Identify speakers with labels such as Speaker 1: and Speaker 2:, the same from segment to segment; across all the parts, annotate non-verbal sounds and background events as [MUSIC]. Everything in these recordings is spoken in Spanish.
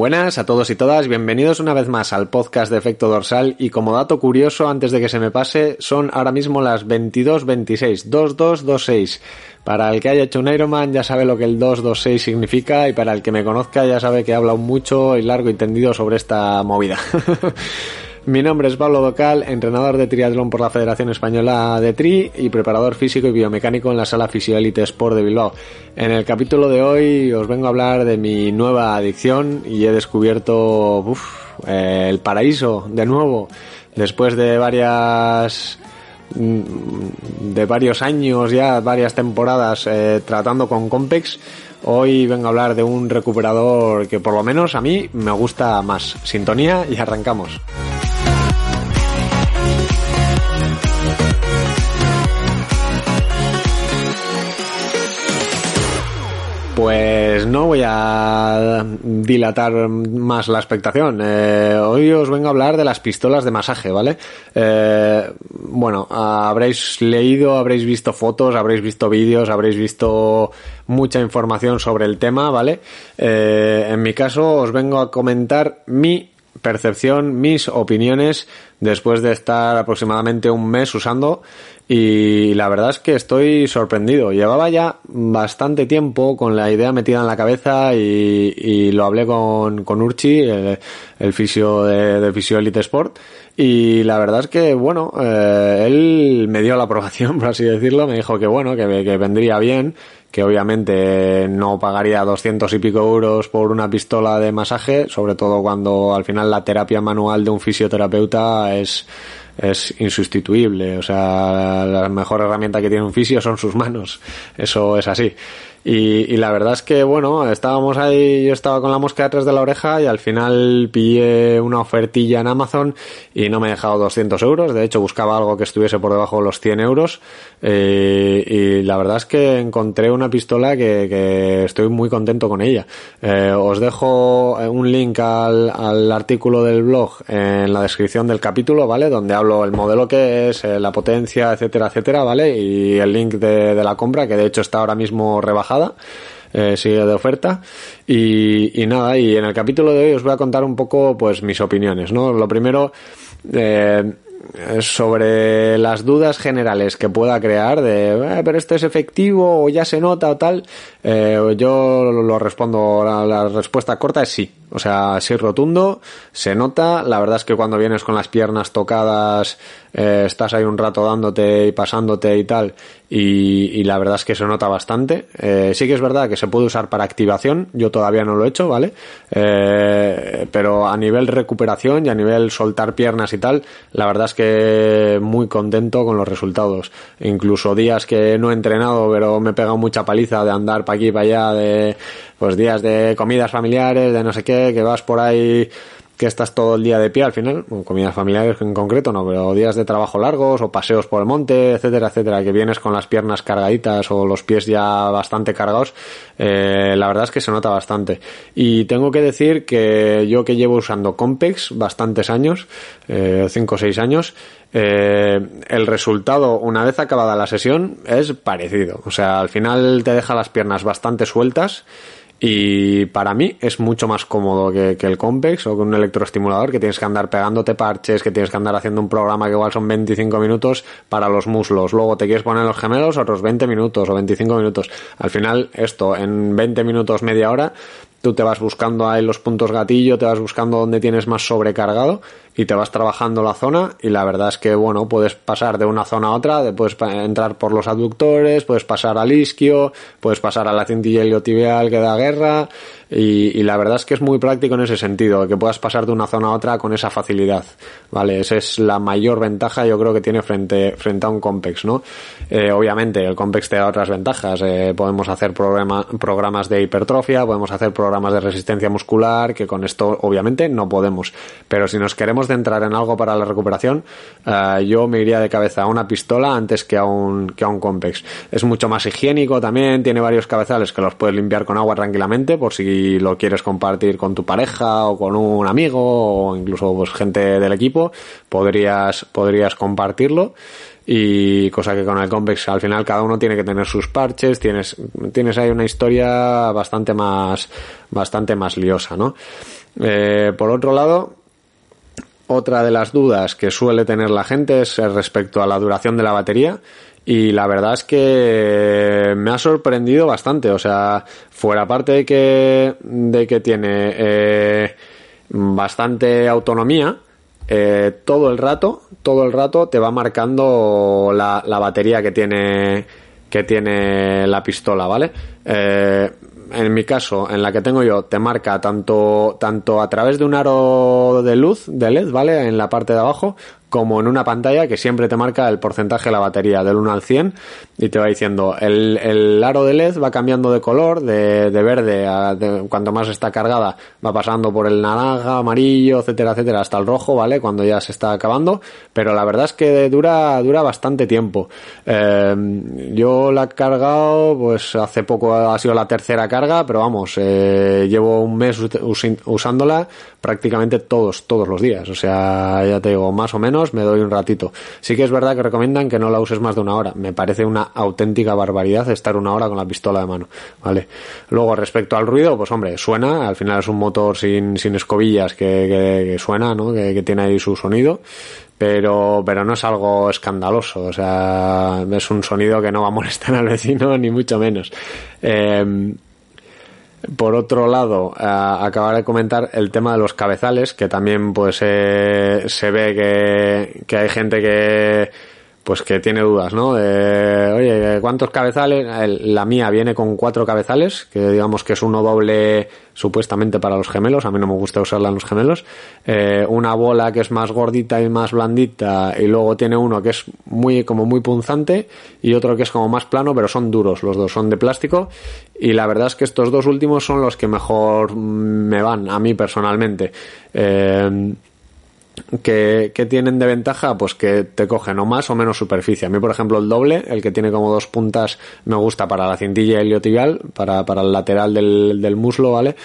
Speaker 1: Buenas a todos y todas, bienvenidos una vez más al podcast de Efecto Dorsal y como dato curioso antes de que se me pase son ahora mismo las 22.26, 2226. Para el que haya hecho un Ironman ya sabe lo que el 226 significa y para el que me conozca ya sabe que he hablado mucho y largo y tendido sobre esta movida. [LAUGHS] Mi nombre es Pablo Docal, entrenador de triatlón por la Federación Española de Tri y preparador físico y biomecánico en la sala Fisioelite Sport de Bilbao. En el capítulo de hoy os vengo a hablar de mi nueva adicción y he descubierto uf, eh, el paraíso de nuevo después de varias de varios años ya, varias temporadas eh, tratando con Compex. Hoy vengo a hablar de un recuperador que por lo menos a mí me gusta más. Sintonía y arrancamos. No voy a dilatar más la expectación. Eh, hoy os vengo a hablar de las pistolas de masaje, ¿vale? Eh, bueno, habréis leído, habréis visto fotos, habréis visto vídeos, habréis visto mucha información sobre el tema, ¿vale? Eh, en mi caso os vengo a comentar mi percepción, mis opiniones después de estar aproximadamente un mes usando y la verdad es que estoy sorprendido. Llevaba ya bastante tiempo con la idea metida en la cabeza y, lo hablé con, con Urchi, el, fisio de, de Fisio Elite Sport, y la verdad es que, bueno, eh, él me dio la aprobación, [LAUGHS] por así decirlo, me dijo que bueno, que, que vendría bien, que obviamente no pagaría 200 y pico euros por una pistola de masaje, sobre todo cuando al final la terapia manual de un fisioterapeuta es es insustituible. O sea, la mejor herramienta que tiene un fisio son sus manos. Eso es así. Y, y, la verdad es que, bueno, estábamos ahí, yo estaba con la mosca detrás de la oreja y al final pillé una ofertilla en Amazon y no me he dejado 200 euros. De hecho, buscaba algo que estuviese por debajo de los 100 euros. Eh, y la verdad es que encontré una pistola que, que estoy muy contento con ella. Eh, os dejo un link al, al, artículo del blog en la descripción del capítulo, ¿vale? Donde hablo el modelo que es, eh, la potencia, etcétera, etcétera, ¿vale? Y el link de, de la compra, que de hecho está ahora mismo rebajado eh, sigue de oferta. Y, y, nada y en el capítulo de hoy os voy a contar un poco pues mis opiniones no lo primero eh, sobre las dudas generales que pueda crear de eh, pero esto es efectivo o ya se nota o tal eh, yo lo respondo la, respuesta corta es sí o sea, sí rotundo, se nota. La verdad es que cuando vienes con las piernas tocadas, eh, estás ahí un rato dándote y pasándote y tal. Y, y la verdad es que se nota bastante. Sí que es verdad que se puede usar para activación. Yo todavía no lo he hecho, ¿vale? Pero a nivel recuperación y a nivel soltar piernas y tal, la verdad que muy contento con los resultados. Incluso días que no he entrenado, pero me he pegado mucha paliza de andar para aquí para allá, de pues días de comidas familiares, de no sé qué, que vas por ahí que estás todo el día de pie al final, bueno, comidas familiares en concreto no, pero días de trabajo largos o paseos por el monte, etcétera, etcétera, que vienes con las piernas cargaditas o los pies ya bastante cargados, eh, la verdad es que se nota bastante. Y tengo que decir que yo que llevo usando Compex bastantes años, eh, 5 o 6 años, eh, el resultado una vez acabada la sesión es parecido. O sea, al final te deja las piernas bastante sueltas y para mí es mucho más cómodo que, que, el Compex o que un electroestimulador que tienes que andar pegándote parches, que tienes que andar haciendo un programa que igual son 25 minutos para los muslos. Luego te quieres poner los gemelos otros 20 minutos o 25 minutos. Al final esto en 20 minutos, media hora, tú te vas buscando ahí los puntos gatillo, te vas buscando donde tienes más sobrecargado y te vas trabajando la zona y la verdad es que bueno puedes pasar de una zona a otra puedes entrar por los aductores puedes pasar al isquio puedes pasar a la cintilla iliotibial que da guerra y, la verdad es que es muy práctico en ese sentido que puedas pasar de una zona a otra con esa facilidad vale esa es la mayor ventaja yo creo que tiene frente frente a un Compex no eh, obviamente el Compex te da otras ventajas eh, podemos hacer programa, programas de hipertrofia podemos hacer programas programas de resistencia muscular, que con esto obviamente no podemos. Pero si nos queremos centrar en algo para la recuperación, eh, yo me iría de cabeza a una pistola antes que a un, que a un Compex. Es mucho más higiénico también, tiene varios cabezales que los puedes limpiar con agua tranquilamente por si lo quieres compartir con tu pareja o con un amigo o incluso pues gente del equipo, podrías, podrías compartirlo y cosa que con el Compex al final cada uno tiene que tener sus parches, tienes, tienes ahí una historia bastante más, bastante más liosa, ¿no? Eh, por otro lado, otra de las dudas que suele tener la gente es respecto a la duración de la batería. Y la verdad es que me ha sorprendido bastante. O sea, fuera parte de que, de que tiene eh, bastante autonomía, eh, todo el rato, todo el rato te va marcando la, la, batería que tiene que tiene la pistola, ¿vale? Eh, en mi caso, en la que tengo yo, te marca tanto, tanto a través de un aro de luz, de LED, ¿vale? En la parte de abajo, como en una pantalla que siempre te marca el porcentaje de la batería del 1 al 100 y te va diciendo el, el aro de LED va cambiando de color, de, de verde, a, cuanto más está cargada va pasando por el naranja, amarillo, etcétera, etcétera, hasta el rojo, ¿vale? Cuando ya se está acabando, pero la verdad es que dura, dura bastante tiempo. Eh, yo la he cargado, pues hace poco ha sido la tercera carga, pero vamos, eh, llevo un mes usándola prácticamente todos, todos los días, o sea, ya te digo, más o menos me doy un ratito. Sí que es verdad que recomiendan que no la uses más de una hora. Me parece una auténtica barbaridad estar una hora con la pistola de mano, ¿vale? Luego, respecto al ruido, pues hombre, suena, al final es un motor sin, sin escobillas que, que, que suena, ¿no? Que, tiene ahí su sonido, pero, pero no es algo escandaloso, o sea, es un sonido que no va a molestar al vecino, [LAUGHS] ni mucho menos. Eh, por otro lado, eh, acabar de comentar el tema de los cabezales, que también pues eh, se ve que, que hay gente que pues que tiene dudas, ¿no? De, oye, ¿cuántos cabezales? La mía viene con cuatro cabezales, que digamos que es uno doble supuestamente para los gemelos, a mí no me gusta usarla en los gemelos, eh, una bola que es más gordita y más blandita, y luego tiene uno que es muy, como muy punzante, y otro que es como más plano, pero son duros, los dos son de plástico, y la verdad es que estos dos últimos son los que mejor me van, a mí personalmente. Eh, que, que, tienen de ventaja, pues que te cogen o más o menos superficie. A mí, por ejemplo, el doble, el que tiene como dos puntas, me gusta para la cintilla iliotibial, para, para el lateral del, del muslo, ¿vale?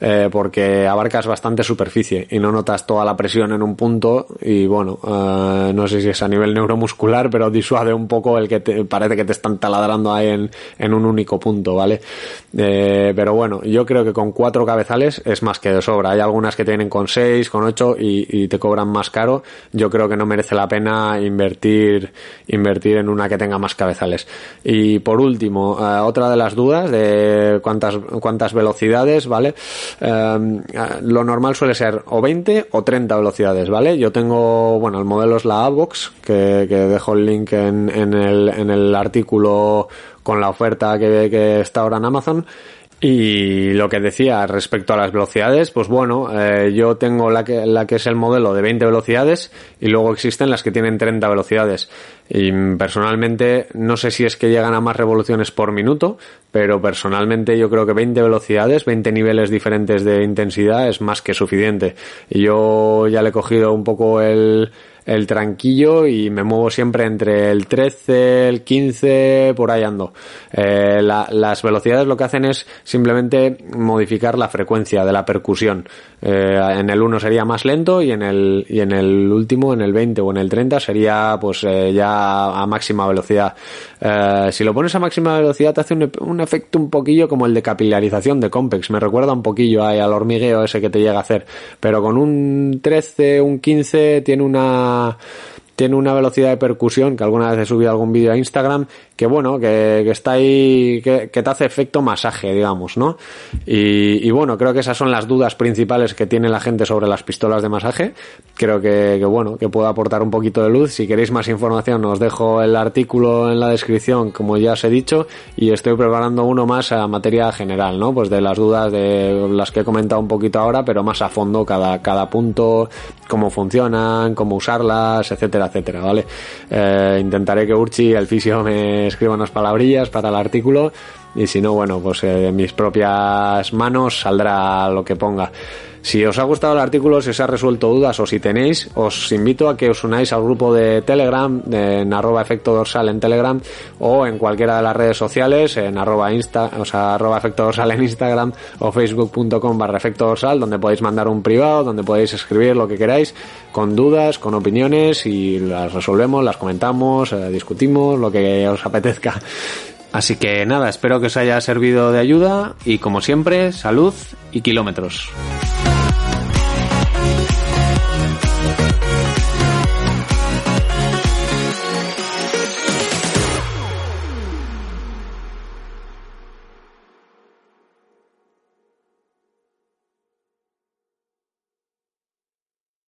Speaker 1: Eh, porque abarcas bastante superficie y no notas toda la presión en un punto y bueno, eh, no sé si es a nivel neuromuscular, pero disuade un poco el que te, parece que te están taladrando ahí en, en un único punto, ¿vale? Eh, pero bueno, yo creo que con cuatro cabezales es más que de sobra. Hay algunas que tienen con seis, con ocho y, y te cobran más caro, yo creo que no merece la pena invertir, invertir en una que tenga más cabezales. Y por último, eh, otra de las dudas de cuántas, cuántas velocidades, ¿vale? Eh, lo normal suele ser o 20 o 30 velocidades, ¿vale? Yo tengo, bueno, el modelo es la Avox, que, que dejo el link en, en, el, en el artículo con la oferta que, que está ahora en Amazon y lo que decía respecto a las velocidades, pues bueno, eh, yo tengo la que, la que es el modelo de 20 velocidades y luego existen las que tienen 30 velocidades. Y personalmente no sé si es que llegan a más revoluciones por minuto, pero personalmente yo creo que 20 velocidades, 20 niveles diferentes de intensidad es más que suficiente. Y yo ya le he cogido un poco el, el tranquillo y me muevo siempre entre el 13, el 15, por ahí ando. Eh, la, las velocidades lo que hacen es simplemente modificar la frecuencia de la percusión. Eh, en el 1 sería más lento y en el, y en el último, en el 20 o en el 30 sería pues eh, ya a máxima velocidad. Eh, si lo pones a máxima velocidad te hace un, efecto un poquillo como el de capilarización de Compex. Me recuerda un poquillo ahí al hormigueo ese que te llega a hacer. Pero con un 13, un 15 tiene una tiene una velocidad de percusión, que alguna vez he subido algún vídeo a Instagram, que bueno, que, que está ahí, que, que, te hace efecto masaje, digamos, ¿no? Y, y, bueno, creo que esas son las dudas principales que tiene la gente sobre las pistolas de masaje. Creo que, que bueno, que puedo aportar un poquito de luz. Si queréis más información, os dejo el artículo en la descripción, como ya os he dicho, y estoy preparando uno más a materia general, ¿no? Pues de las dudas de las que he comentado un poquito ahora, pero más a fondo cada, cada punto, cómo funcionan, cómo usarlas, etcétera, etcétera, ¿vale? Eh, intentaré que Urchi, el fisio, me escriba unas palabrillas para el artículo y si no, bueno, pues eh, en mis propias manos saldrá lo que ponga. Si os ha gustado el artículo, si os ha resuelto dudas o si tenéis, os invito a que os unáis al grupo de Telegram, en arroba efecto dorsal en Telegram o en cualquiera de las redes sociales, en arroba insta, o sea, arroba efecto dorsal en Instagram o facebook.com barra efecto dorsal, donde podéis mandar un privado, donde podéis escribir lo que queráis, con dudas, con opiniones y las resolvemos, las comentamos, eh, discutimos, lo que os apetezca. Así que nada, espero que os haya servido de ayuda y como siempre, salud y kilómetros.